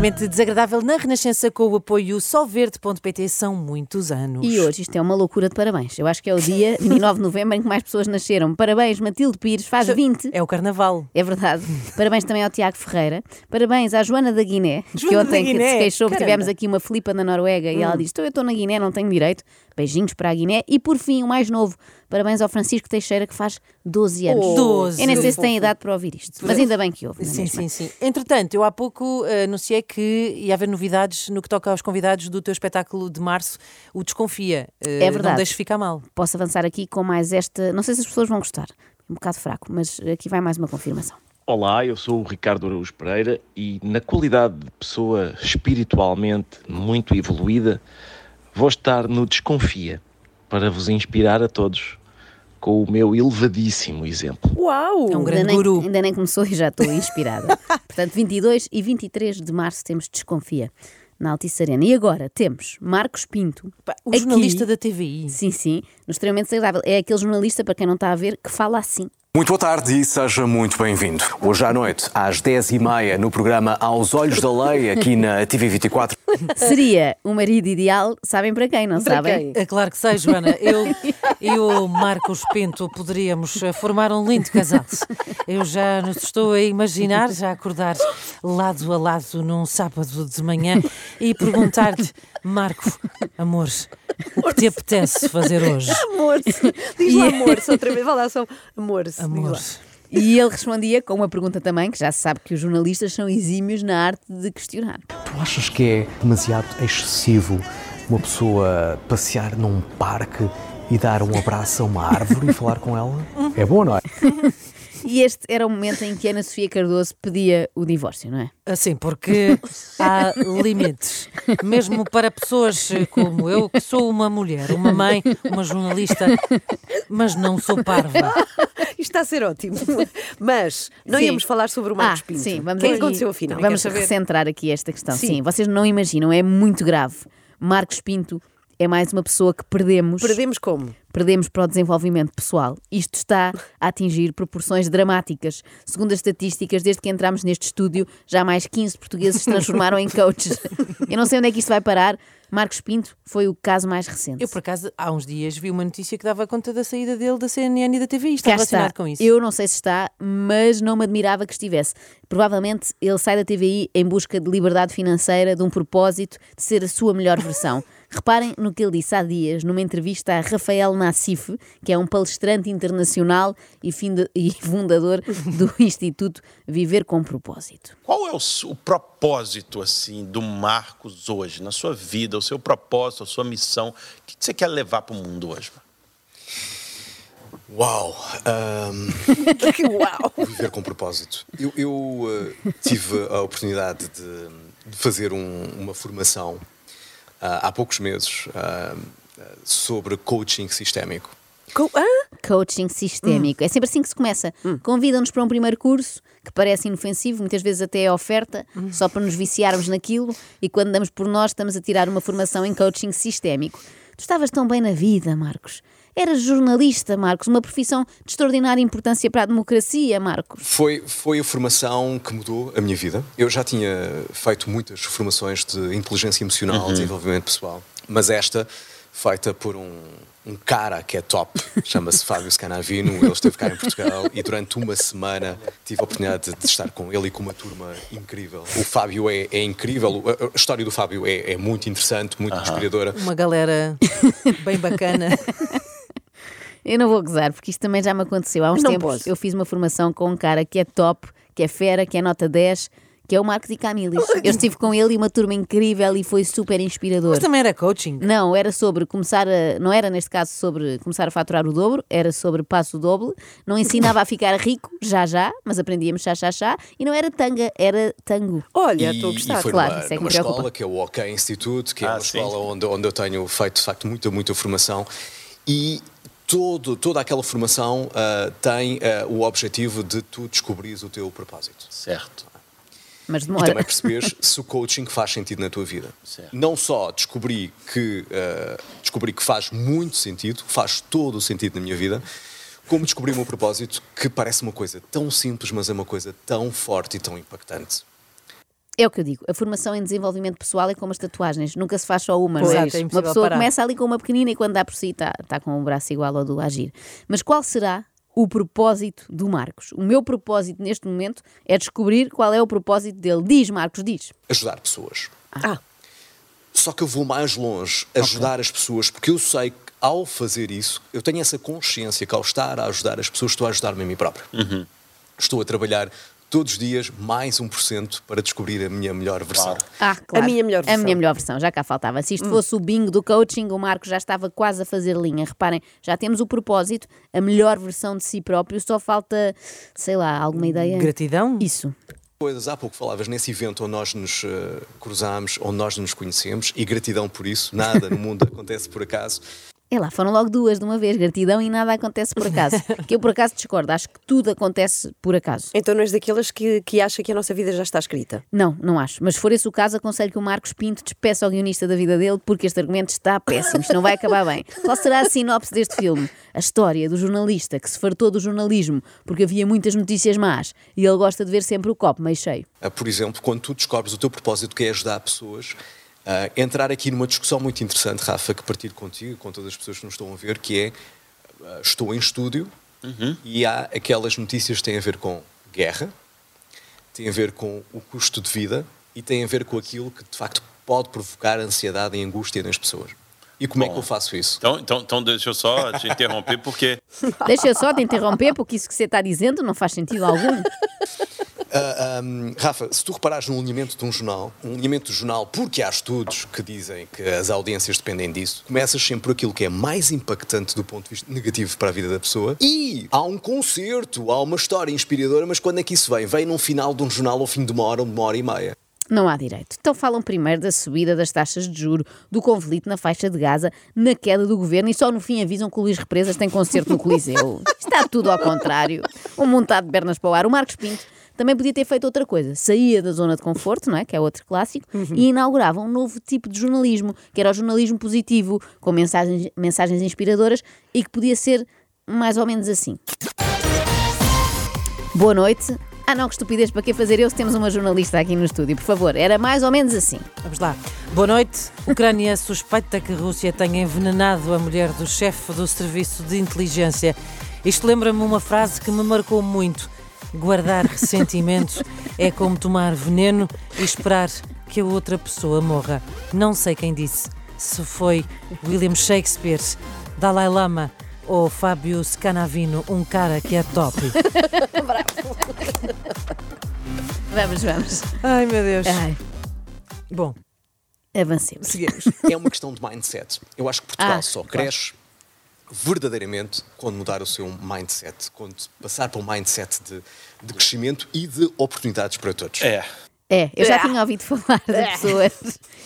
extremamente desagradável na Renascença com o apoio solverde.pt são muitos anos. E hoje isto é uma loucura de parabéns. Eu acho que é o dia 29 de novembro em que mais pessoas nasceram. Parabéns, Matilde Pires, faz 20. É o carnaval. É verdade. Parabéns também ao Tiago Ferreira. Parabéns à Joana da Guiné, que Joana da ontem que se queixou que tivemos aqui uma Filipa na Noruega e ela disse: "Então Eu estou na Guiné, não tenho direito. Beijinhos para a Guiné. E por fim, o mais novo. Parabéns ao Francisco Teixeira, que faz 12 anos. Oh, 12. Eu nem sei se tem idade para ouvir isto, mas ainda bem que houve. Sim, mesmo? sim, sim. Entretanto, eu há pouco eh, anunciei que ia haver novidades no que toca aos convidados do teu espetáculo de março, o Desconfia. Eh, É verdade. Não deixes ficar mal. Posso avançar aqui com mais esta. Não sei se as pessoas vão gostar. É um bocado fraco, mas aqui vai mais uma confirmação. Olá, eu sou o Ricardo Araújo Pereira e, na qualidade de pessoa espiritualmente muito evoluída, vou estar no Desconfia para vos inspirar a todos com o meu elevadíssimo exemplo. Uau! É um grande ainda, nem, guru. ainda nem começou e já estou inspirada. Portanto, 22 e 23 de março temos Desconfia na Altice Arena. E agora temos Marcos Pinto. Pá, O aqui- jornalista da TVI. Sim, sim, no extremamente desagradável. É aquele jornalista, para quem não está a ver, que fala assim. Muito boa tarde e seja muito bem-vindo. Hoje à noite, às 10h30, no programa Aos Olhos da Lei, aqui na TV24. Seria o marido ideal, sabem para quem, não sabem? É claro que sei, Joana. Eu e o Marcos Pinto poderíamos eh, formar um lindo casal. Eu já nos estou a imaginar, já acordar lado a lado num sábado de manhã e perguntar-te, Marco, amor, o que te apetece fazer hoje? Amor, diz lá amor, outra vez, vai lá só amor. Amor. E ele respondia com uma pergunta também, que já se sabe que os jornalistas são exímios na arte de questionar. Tu achas que é demasiado excessivo uma pessoa passear num parque e dar um abraço a uma árvore e falar com ela? É bom, não é? E este era o momento em que Ana Sofia Cardoso pedia o divórcio, não é? Assim, porque há limites. Mesmo para pessoas como eu, que sou uma mulher, uma mãe, uma jornalista, mas não sou parva. Isto está a ser ótimo. Mas não Sim. íamos falar sobre o Marcos ah, Pinto. Sim, vamos o que é aconteceu afinal? Vamos recentrar aqui esta questão. Sim. Sim. vocês não imaginam, é muito grave. Marcos Pinto é mais uma pessoa que perdemos. Perdemos como? perdemos para o desenvolvimento pessoal. Isto está a atingir proporções dramáticas. Segundo as estatísticas, desde que entramos neste estúdio, já mais 15 portugueses se transformaram em coaches. Eu não sei onde é que isto vai parar. Marcos Pinto foi o caso mais recente. Eu, por acaso, há uns dias vi uma notícia que dava conta da saída dele da CNN e da TVI. Está Cá relacionado está. com isso. Eu não sei se está, mas não me admirava que estivesse. Provavelmente ele sai da TVI em busca de liberdade financeira, de um propósito, de ser a sua melhor versão. Reparem no que ele disse há dias, numa entrevista a Rafael Nassif, que é um palestrante internacional e e fundador do Instituto Viver com Propósito. Qual é o, o propósito assim do Marcos hoje na sua vida, o seu propósito, a sua missão? O que você quer levar para o mundo hoje? Uau! ahm, Que uau! viver com propósito. Eu, eu, eh, tive a oportunidade de, de fazer um- uma formação há poucos meses ah, sobre coaching sistémico. Co- Hã? Coaching sistémico. É sempre assim que se começa. Convidam-nos para um primeiro curso que parece inofensivo, muitas vezes até é oferta, só para nos viciarmos naquilo, e quando damos por nós, estamos a tirar uma formação em coaching sistémico. Tu estavas tão bem na vida, Marcos. Eras jornalista, Marcos, uma profissão de extraordinária importância para a democracia, Marcos. Foi, foi a formação que mudou a minha vida. Eu já tinha feito muitas formações de inteligência emocional, desenvolvimento pessoal, mas esta, feita por um, um cara que é top, chama-se Fábio Scanavino, ele esteve cá em Portugal e durante uma semana tive a oportunidade de, de estar com ele e com uma turma incrível. O Fábio é, é incrível, a, a história do Fábio é, é muito interessante, muito inspiradora. Uma galera bem bacana. Eu não vou gozar, porque isto também já me aconteceu. Há uns Não tempos posso. eu fiz uma formação com um cara que é top, que é fera, que é nota 10, que é o Marcos e Camilis. Eu estive com ele e uma turma incrível e foi super inspirador. Mas também era coaching. Não, era sobre começar a. Não era neste caso sobre começar a faturar o dobro, era sobre passo doble. Não ensinava a ficar rico, já já, mas aprendíamos chá chá chá. E não era tanga, era tango. Olha, estou a gostar. E foi claro, numa, isso é que numa preocupa. escola que é o OK Institute, que é Ah, uma sim. escola onde, onde eu tenho feito de facto muita, muita formação. E todo, toda aquela formação ah, tem ah, o objetivo de tu descobrires o teu propósito. Certo. Mas E demora. também perceberes se o coaching faz sentido na tua vida. Certo. Não só descobri que, ah, descobri que faz muito sentido, faz todo o sentido na minha vida, como descobri o meu propósito, que parece uma coisa tão simples, mas é uma coisa tão forte e tão impactante. É o que eu digo. A formação em desenvolvimento pessoal é como as tatuagens. Nunca se faz só uma, não Pois, é? é Uma pessoa parar. começa ali com uma pequenina e quando dá por si está está com o braço igual ao do Agir. Mas qual será o propósito do Marcos? O meu propósito neste momento é descobrir qual é o propósito dele. Diz, Marcos, diz. Ajudar pessoas. Ah, Só que eu vou mais longe, ajudar as pessoas, porque eu sei que ao fazer isso, eu tenho essa consciência que ao estar a ajudar as pessoas, estou a ajudar-me a mim próprio. Estou a trabalhar todos os dias mais 1% para descobrir a minha melhor versão. Ah, claro. A minha melhor A versão. minha melhor versão, já cá faltava. Se isto fosse o bingo do coaching, o Marcos já estava quase a fazer linha. Reparem, já temos o propósito, a melhor versão de si próprio, só falta, sei lá, alguma ideia? Gratidão? Isso. Coisas, há pouco falavas nesse evento onde nós nos eh, cruzámos, onde nós nos conhecemos, e gratidão por isso, nada no mundo acontece por acaso. É lá, foram logo duas de uma vez, gratidão e nada acontece por acaso. que eu por acaso discordo, acho que tudo acontece por acaso. então não és daquelas que, que acha que a nossa vida já está escrita. Não, não acho. Mas se for esse o caso, aconselho que o Marcos Pinto despeça o guionista da vida dele, porque este argumento está péssimo, isto não vai acabar bem. Qual será a sinopse deste filme? A história do jornalista que se fartou do jornalismo porque havia muitas notícias más e ele gosta de ver sempre o copo meio cheio. Ah, Por exemplo, quando tu descobres o teu propósito que é ajudar pessoas, ah, entrar aqui numa discussão muito interessante, Rafa, que partilho contigo, com todas as pessoas que nos estão a ver, que é, ah, estou em estúdio e há aquelas notícias que têm a ver com guerra, têm a ver com o custo de vida e têm a ver com aquilo que de facto pode provocar ansiedade e angústia nas pessoas. E como é que Bom. eu faço isso? Então, então, então deixa eu só te interromper, porque Deixa eu só te interromper, porque isso que você está dizendo não faz sentido algum. Ah, ahm, Rafa, se tu reparares no alinhamento de um jornal, um alinhamento do jornal, porque há estudos que dizem que as audiências dependem disso, começas sempre por aquilo que é mais impactante do ponto de vista negativo para a vida da pessoa e há um concerto, há uma história inspiradora, mas quando é que isso vem? Vem num final de um jornal ao fim de uma hora ou de uma hora e meia. Não há direito. Então falam primeiro da subida das taxas de juro, do conflito na faixa de Gaza, na queda do governo e só no fim avisam que o Luís Represas tem concerto no Coliseu. Está tudo ao contrário. Um montado de pernas para o ar. O Marcos Pinto também podia ter feito outra coisa. Saía da zona de conforto, não é? Que é outro clássico, e inaugurava um novo tipo de jornalismo, que era o jornalismo positivo, com mensagens, mensagens inspiradoras e que podia ser mais ou menos assim. Boa noite. Ah não, que estupidez, para que fazer eu se temos uma jornalista aqui no estúdio, por favor. Era mais ou menos assim. Vamos lá. Boa noite. Ucrânia suspeita que a Rússia tenha envenenado a mulher do chefe do serviço de inteligência. Isto lembra-me uma frase que me marcou muito. Guardar ressentimento é como tomar veneno e esperar que a outra pessoa morra. Não sei quem disse. Se foi William Shakespeare, Dalai Lama ou Fábio Scanavino, um cara que é top. Vamos, vamos. Ai meu Deus. Ai, Bom, avancemos. seguimos. É uma questão de mindset. Eu acho que Portugal Ah, só cresce verdadeiramente quando mudar o seu mindset, quando passar para um mindset de, de crescimento e de oportunidades para todos. é. É, eu já Ah. tinha ouvido falar de pessoas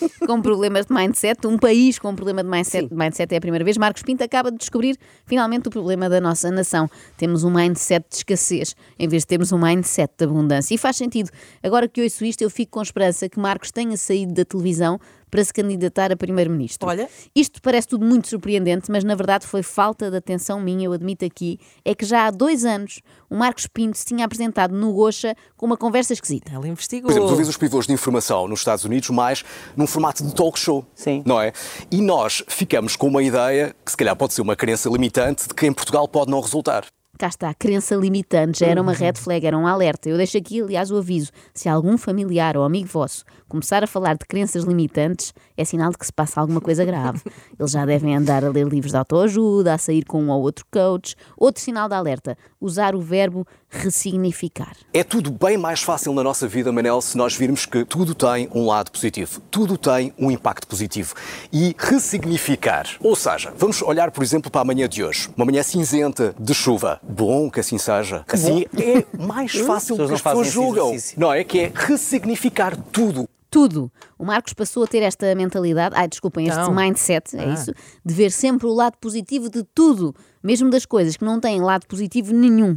com problemas de mindset, um país com um problema de mindset, mindset é a primeira vez. Marcos Pinto acaba de descobrir finalmente o problema da nossa nação. Temos um mindset de escassez em vez de termos um mindset de abundância. E faz sentido. Agora que ouço isto, eu fico com esperança que Marcos tenha saído da televisão para se candidatar a primeiro-ministro. Olha. Isto parece tudo muito surpreendente, mas na verdade foi falta de atenção minha, eu admito aqui, é que já há dois anos o Marcos Pinto se tinha apresentado no Gocha com uma conversa esquisita. Ela investigou. Por exemplo, tu vês os pivôs de informação nos Estados Unidos mais num formato de talk show. Sim. Não é? E nós ficamos com uma ideia, que se calhar pode ser uma crença limitante, de que em Portugal pode não resultar. Cá está, a crença limitante, já era uma red flag, era um alerta. Eu deixo aqui, aliás, o aviso: se algum familiar ou amigo vosso começar a falar de crenças limitantes, é sinal de que se passa alguma coisa grave. Eles já devem andar a ler livros de autoajuda, a sair com um ou outro coach. Outro sinal de alerta: usar o verbo ressignificar. É tudo bem mais fácil na nossa vida, Manel, se nós virmos que tudo tem um lado positivo, tudo tem um impacto positivo. E ressignificar. Ou seja, vamos olhar, por exemplo, para a manhã de hoje. Uma manhã cinzenta, de chuva. Bom que assim seja. Assim é mais fácil do que as pessoas julgam. Não é? Que é ressignificar tudo. Tudo. O Marcos passou a ter esta mentalidade, ai, desculpem, este Não. mindset, é Ah. isso, de ver sempre o lado positivo de tudo, mesmo das coisas que não têm lado positivo nenhum.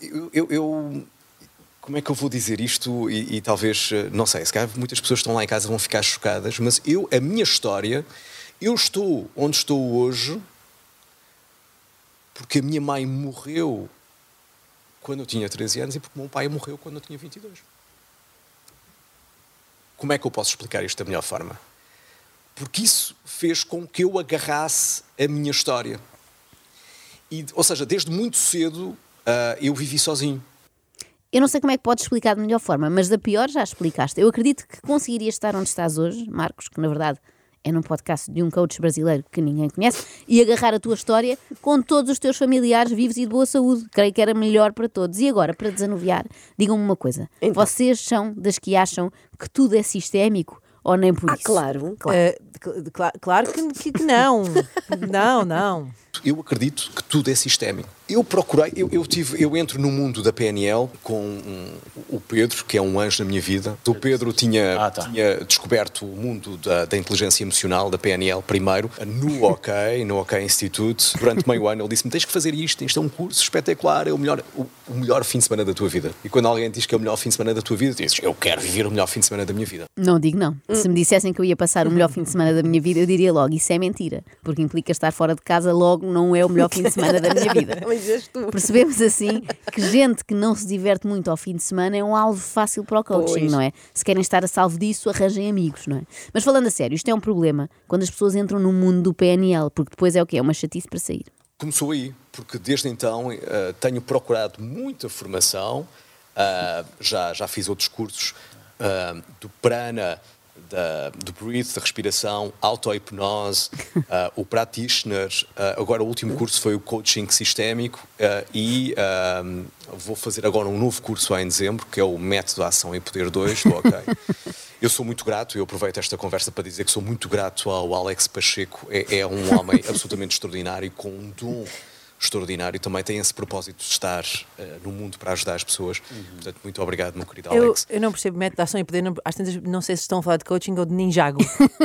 Eu, eu- eu- como é que eu vou dizer isto? E, e talvez, eh, não sei, se calhar muitas pessoas estão lá em casa vão ficar chocadas, mas eu, a minha história, eu estou onde estou hoje porque a minha mãe morreu quando eu tinha 13 anos e porque o meu pai morreu quando eu tinha 22. Como é que eu posso explicar isto da melhor forma? Porque isso fez com que eu agarrasse a minha história. E, ou seja, desde muito cedo ah, eu vivi sozinho. Eu não sei como é que podes explicar de melhor forma, mas da pior já explicaste. Eu acredito que conseguirias estar onde estás hoje, Marcos, que na verdade é num podcast de um coach brasileiro que ninguém conhece, e agarrar a tua história com todos os teus familiares vivos e de boa saúde. Creio que era melhor para todos. E agora, para desanuviar, digam-me uma coisa: vocês são das que acham que tudo é sistémico ou nem por Ah, isso? claro. Eh, cl- cla- claro que- que não. Não, não. Eu acredito que tudo é sistémico. Eu procurei, eu, eu tive, eu entro no mundo da PNL com um- o Pedro, que é um anjo na minha vida. O Pedro tinha, Ah, tá. tinha descoberto o mundo da, da inteligência emocional, da PNL, primeiro, no OK, no OK Institute. Durante meio ano ele disse-me: tens que fazer isto, isto é um curso espetacular, é o melhor, o, o melhor fim de semana da tua vida. E quando alguém diz que é o melhor fim de semana da tua vida, tu dizes: eu quero viver o melhor fim de semana da minha vida. Não digo não. Se me dissessem que eu ia passar o melhor fim de semana da minha vida, eu diria logo: isso é mentira. Porque implica estar fora de casa, logo não é o melhor fim de semana da minha vida. Mas és tu. Percebemos assim que gente que não se diverte muito ao fim de semana é um alvo fácil para o coaching, Pois. não é? Se querem estar a salvo disso, arranjem amigos, não é? Mas falando a sério, isto é um problema quando as pessoas entram no mundo do PNL, porque depois é o quê? É uma chatice para sair. Começou aí, porque desde então eh, tenho procurado muita formação, ah, já, já fiz outros cursos ah, do prana, da, do breathe, da respiração, auto-hipnose, ah, o practitioner, ah, agora o último curso foi o coaching sistémico ah, e vou fazer agora um novo curso em dezembro, que é o método Ação e Poder 2, do OK. Eu sou muito grato, eu aproveito esta conversa para dizer que sou muito grato ao Alex Pacheco, é, é um homem absolutamente extraordinário, com um dom extraordinário, também tem esse propósito de estar eh, no mundo para ajudar as pessoas. Portanto, muito obrigado, meu querido Eu, Alex. eu não percebo método de ação e poder. Não, às tantas, não sei se estão a falar de coaching ou de ninjago.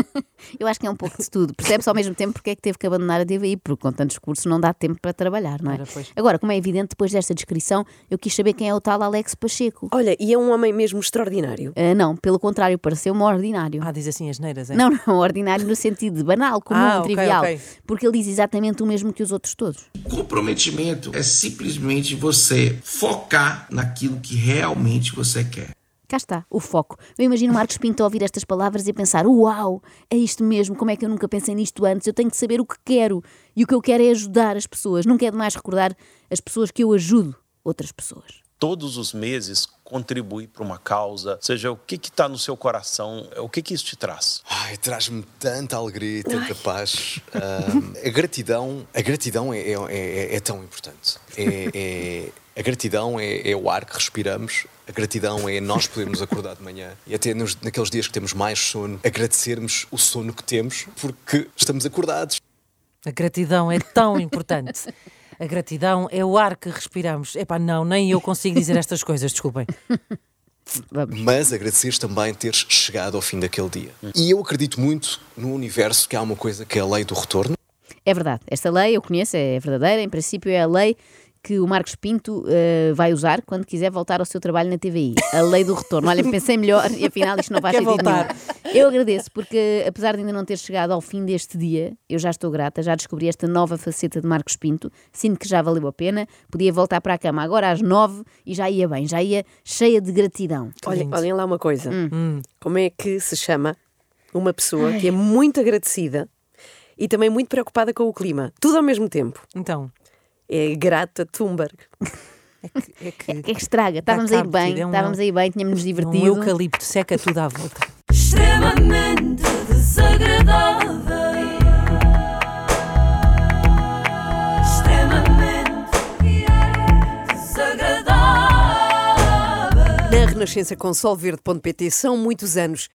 Eu acho que é um pouco de tudo. Percebe-se ao mesmo tempo porque é que teve que abandonar a DVI, porque com tantos cursos não dá tempo para trabalhar, não é? Ora, pois. Agora, como é evidente, depois desta descrição, eu quis saber quem é o tal Alex Pacheco. Olha, e é um homem mesmo extraordinário. Ah, não, pelo contrário, pareceu-me ordinário. Ah, diz assim as neiras, é? Não, não, ordinário no sentido de banal, comum, Ah, ok, trivial. ok. Porque ele diz exatamente o mesmo que os outros todos. Comprometimento é simplesmente você focar naquilo que realmente você quer. Cá está, o foco. Eu imagino Marcos Pinto ouvir estas palavras e pensar: Uau, é isto mesmo, como é que eu nunca pensei nisto antes? Eu tenho que saber o que quero. E o que eu quero é ajudar as pessoas. Nunca é demais recordar as pessoas que eu ajudo outras pessoas. Todos os meses contribuir para uma causa, seja o que está no seu coração, o que, que isso te traz? Ai, traz-me tanta alegria e tanta paz. Ah, a gratidão, a gratidão é, é, é- é tão importante. É, é- a gratidão é, é o ar que respiramos. A gratidão é nós podermos acordar de manhã e até nos, naqueles dias que temos mais sono, agradecermos o sono que temos porque estamos acordados. A gratidão é tão importante. A gratidão é o ar que respiramos. Epá, não, nem eu consigo dizer estas coisas, desculpem. Mas agradeceres também teres chegado ao fim daquele dia. E eu acredito muito no universo que há uma coisa que é a lei do retorno. É verdade, esta lei eu conheço, é verdadeira. Em princípio, é a lei que o Marcos Pinto eh, vai usar quando quiser voltar ao seu trabalho na TVI. A lei do retorno. Olha, pensei melhor e afinal isto não Quer sentido voltar. nenhum. Eu agradeço porque, apesar de ainda não ter chegado ao fim deste dia, eu já estou grata, já descobri esta nova faceta de Marcos Pinto. Sinto que já valeu a pena. Podia voltar para a cama agora às nove e já ia bem, já ia cheia de gratidão. Olha, lindo. olhem lá uma coisa. Hum. Como é que se chama uma pessoa que é muito agradecida e também muito preocupada com o clima? Tudo ao mesmo tempo. Então, É Grata Thunberg. é que. É que, É que estraga, estávamos aí bem, é um- estávamos aí bem, tínhamos nos um divertido. eucalipto seca tudo à volta. extremamente desagradável. Extremamente desagradável. Na Renascença com solverde.pt são muitos anos